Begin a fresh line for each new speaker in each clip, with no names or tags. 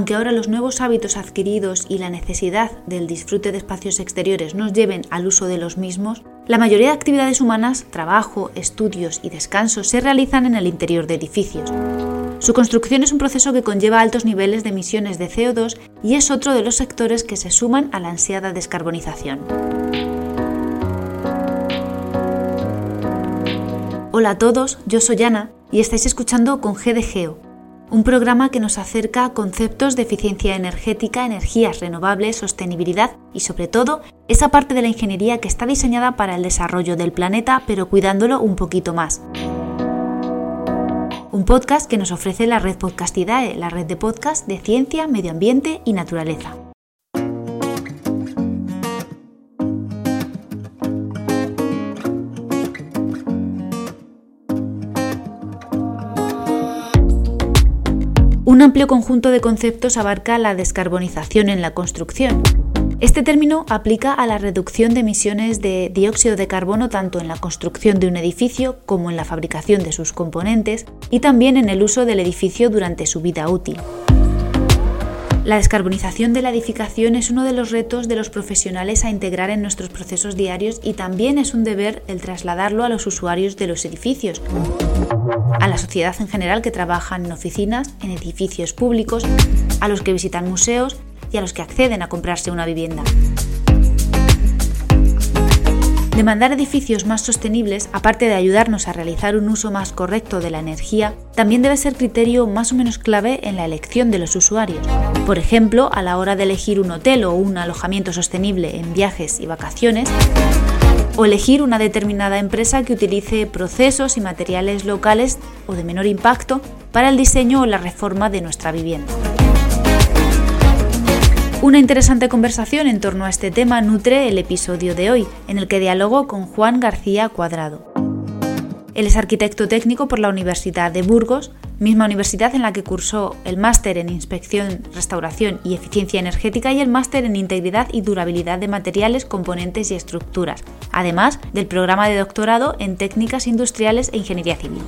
aunque ahora los nuevos hábitos adquiridos y la necesidad del disfrute de espacios exteriores nos lleven al uso de los mismos, la mayoría de actividades humanas, trabajo, estudios y descanso se realizan en el interior de edificios. Su construcción es un proceso que conlleva altos niveles de emisiones de CO2 y es otro de los sectores que se suman a la ansiada descarbonización. Hola a todos, yo soy Ana y estáis escuchando con G de Geo, un programa que nos acerca a conceptos de eficiencia energética, energías renovables, sostenibilidad y sobre todo esa parte de la ingeniería que está diseñada para el desarrollo del planeta pero cuidándolo un poquito más. Un podcast que nos ofrece la red Podcastidae, la red de podcast de ciencia, medio ambiente y naturaleza. Un amplio conjunto de conceptos abarca la descarbonización en la construcción. Este término aplica a la reducción de emisiones de dióxido de carbono tanto en la construcción de un edificio como en la fabricación de sus componentes y también en el uso del edificio durante su vida útil. La descarbonización de la edificación es uno de los retos de los profesionales a integrar en nuestros procesos diarios y también es un deber el trasladarlo a los usuarios de los edificios, a la sociedad en general que trabaja en oficinas, en edificios públicos, a los que visitan museos y a los que acceden a comprarse una vivienda. Demandar edificios más sostenibles, aparte de ayudarnos a realizar un uso más correcto de la energía, también debe ser criterio más o menos clave en la elección de los usuarios. Por ejemplo, a la hora de elegir un hotel o un alojamiento sostenible en viajes y vacaciones, o elegir una determinada empresa que utilice procesos y materiales locales o de menor impacto para el diseño o la reforma de nuestra vivienda. Una interesante conversación en torno a este tema nutre el episodio de hoy, en el que dialogo con Juan García Cuadrado. Él es arquitecto técnico por la Universidad de Burgos, misma universidad en la que cursó el máster en Inspección, Restauración y Eficiencia Energética y el máster en Integridad y Durabilidad de Materiales, Componentes y Estructuras, además del programa de doctorado en Técnicas Industriales e Ingeniería Civil.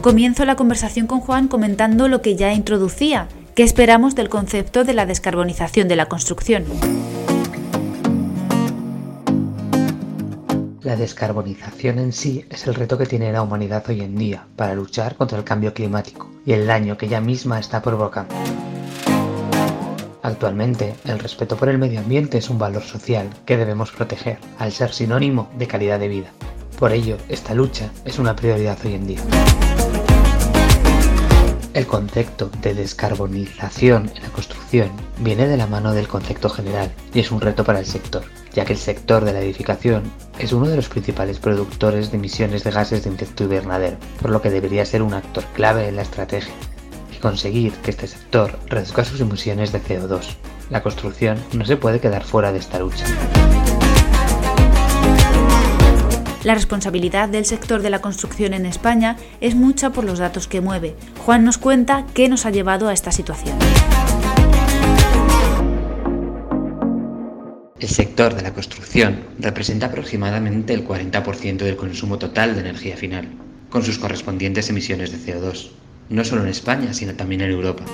Comienzo la conversación con Juan comentando lo que ya introducía, ¿Qué esperamos del concepto de la descarbonización de la construcción?
La descarbonización en sí es el reto que tiene la humanidad hoy en día para luchar contra el cambio climático y el daño que ella misma está provocando. Actualmente, el respeto por el medio ambiente es un valor social que debemos proteger, al ser sinónimo de calidad de vida. Por ello, esta lucha es una prioridad hoy en día. El concepto de descarbonización en la construcción viene de la mano del concepto general y es un reto para el sector, ya que el sector de la edificación es uno de los principales productores de emisiones de gases de efecto invernadero, por lo que debería ser un actor clave en la estrategia conseguir que este sector reduzca sus emisiones de CO2. La construcción no se puede quedar fuera de esta lucha.
La responsabilidad del sector de la construcción en España es mucha por los datos que mueve. Juan nos cuenta qué nos ha llevado a esta situación.
El sector de la construcción representa aproximadamente el 40% del consumo total de energía final, con sus correspondientes emisiones de CO2, no solo en España, sino también en Europa.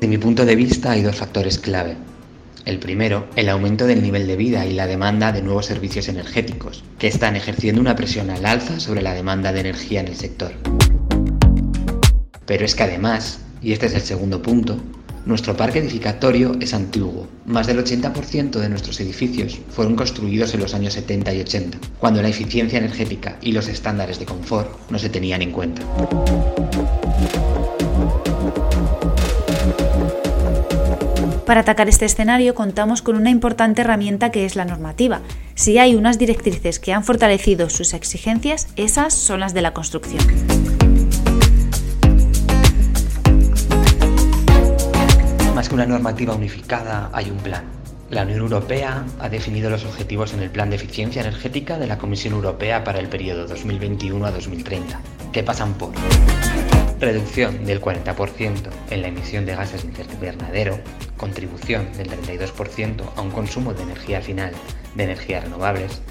De mi punto de vista hay dos factores clave el primero, el aumento del nivel de vida y la demanda de nuevos servicios energéticos, que están ejerciendo una presión al alza sobre la demanda de energía en el sector. Pero es que además, y este es el segundo punto, nuestro parque edificatorio es antiguo. Más del 80% de nuestros edificios fueron construidos en los años 70 y 80, cuando la eficiencia energética y los estándares de confort no se tenían en cuenta.
Para atacar este escenario contamos con una importante herramienta que es la normativa. Si hay unas directrices que han fortalecido sus exigencias, esas son las de la construcción.
Más que una normativa unificada, hay un plan. La Unión Europea ha definido los objetivos en el Plan de Eficiencia Energética de la Comisión Europea para el periodo 2021 a 2030, que pasan por reducción del 40% en la emisión de gases de efecto invernadero, contribución del 32% a un consumo de energía final de energías renovables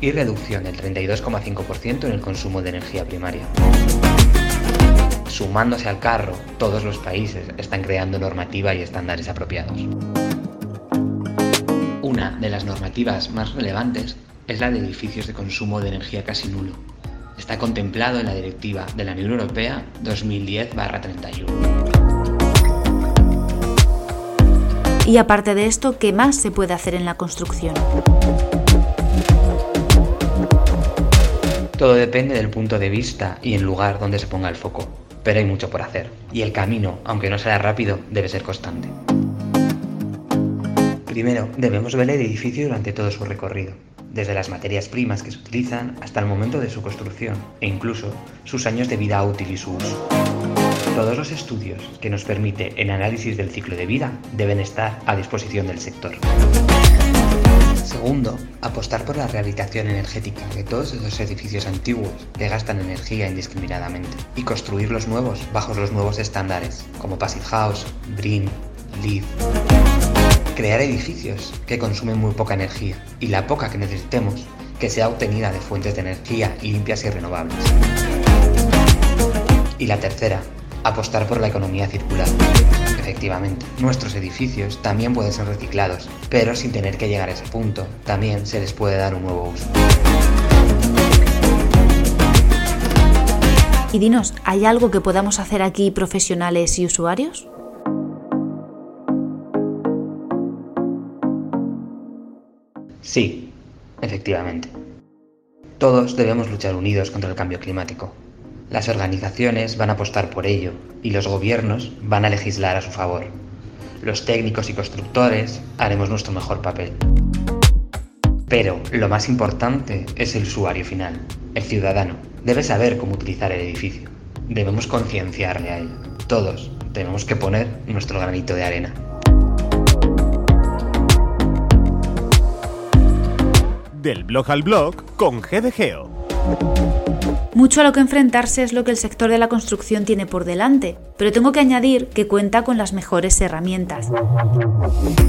y reducción del 32,5% en el consumo de energía primaria. Sumándose al carro, todos los países están creando normativa y estándares apropiados. Una de las normativas más relevantes es la de edificios de consumo de energía casi nulo. Está contemplado en la Directiva de la Unión Europea 2010-31.
Y aparte de esto, ¿qué más se puede hacer en la construcción?
Todo depende del punto de vista y el lugar donde se ponga el foco, pero hay mucho por hacer, y el camino, aunque no sea rápido, debe ser constante. Primero, debemos ver el edificio durante todo su recorrido, desde las materias primas que se utilizan hasta el momento de su construcción e incluso sus años de vida útil y su uso. Todos los estudios que nos permite el análisis del ciclo de vida deben estar a disposición del sector. Segundo, apostar por la rehabilitación energética de todos esos edificios antiguos que gastan energía indiscriminadamente y construir los nuevos bajo los nuevos estándares, como Passive House, BREEAM, LEED. Crear edificios que consumen muy poca energía y la poca que necesitemos que sea obtenida de fuentes de energía limpias y renovables. Y la tercera, apostar por la economía circular. Efectivamente, nuestros edificios también pueden ser reciclados, pero sin tener que llegar a ese punto, también se les puede dar un nuevo uso.
Y dinos, ¿hay algo que podamos hacer aquí profesionales y usuarios?
Sí, efectivamente. Todos debemos luchar unidos contra el cambio climático, las organizaciones van a apostar por ello y los gobiernos van a legislar a su favor. Los técnicos y constructores haremos nuestro mejor papel. Pero lo más importante es el usuario final, el ciudadano. Debe saber cómo utilizar el edificio. Debemos concienciarle a él. Todos tenemos que poner nuestro granito de arena.
Del blog al blog con GDGeo.
Mucho a lo que enfrentarse es lo que el sector de la construcción tiene por delante, pero tengo que añadir que cuenta con las mejores herramientas.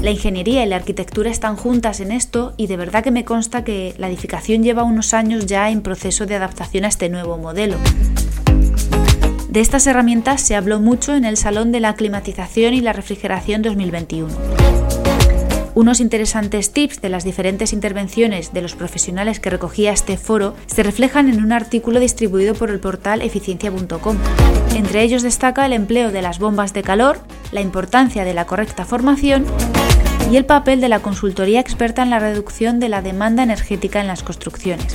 La ingeniería y la arquitectura están juntas en esto y de verdad que me consta que la edificación lleva unos años ya en proceso de adaptación a este nuevo modelo. De estas herramientas se habló mucho en el Salón de la Climatización y la Refrigeración 2021. Unos interesantes tips de las diferentes intervenciones de los profesionales que recogía este foro se reflejan en un artículo distribuido por el portal eficiencia.com. Entre ellos destaca el empleo de las bombas de calor, la importancia de la correcta formación y el papel de la consultoría experta en la reducción de la demanda energética en las construcciones.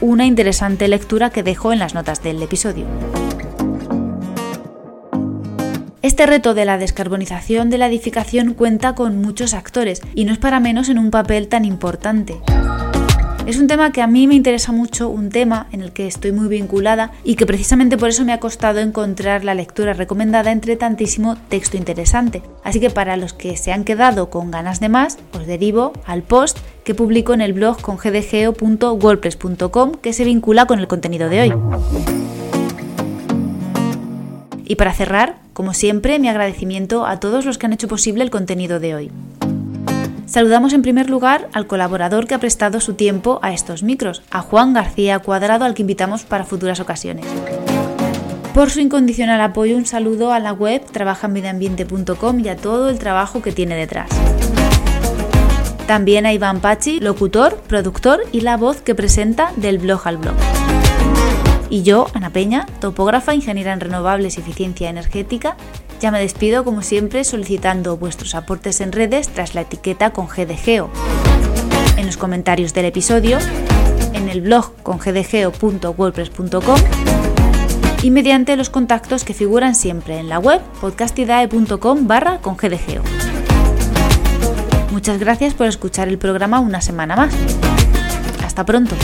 Una interesante lectura que dejo en las notas del episodio. Este reto de la descarbonización de la edificación cuenta con muchos actores y no es para menos en un papel tan importante. Es un tema que a mí me interesa mucho, un tema en el que estoy muy vinculada y que precisamente por eso me ha costado encontrar la lectura recomendada entre tantísimo texto interesante. Así que para los que se han quedado con ganas de más, os derivo al post que publico en el blog con gdgeo.wordpress.com que se vincula con el contenido de hoy. Y para cerrar, como siempre, mi agradecimiento a todos los que han hecho posible el contenido de hoy. Saludamos en primer lugar al colaborador que ha prestado su tiempo a estos micros, a Juan García Cuadrado, al que invitamos para futuras ocasiones. Por su incondicional apoyo, un saludo a la web trabajanmedioambiente.com y a todo el trabajo que tiene detrás. También a Iván Pachi, locutor, productor y la voz que presenta del blog al blog. Y yo, Ana Peña, topógrafa, ingeniera en renovables y eficiencia energética, ya me despido como siempre solicitando vuestros aportes en redes tras la etiqueta con GDGeo. En los comentarios del episodio, en el blog con gdgeo.wordpress.com y mediante los contactos que figuran siempre en la web podcastidae.com barra con gdgeo. Muchas gracias por escuchar el programa una semana más. Hasta pronto.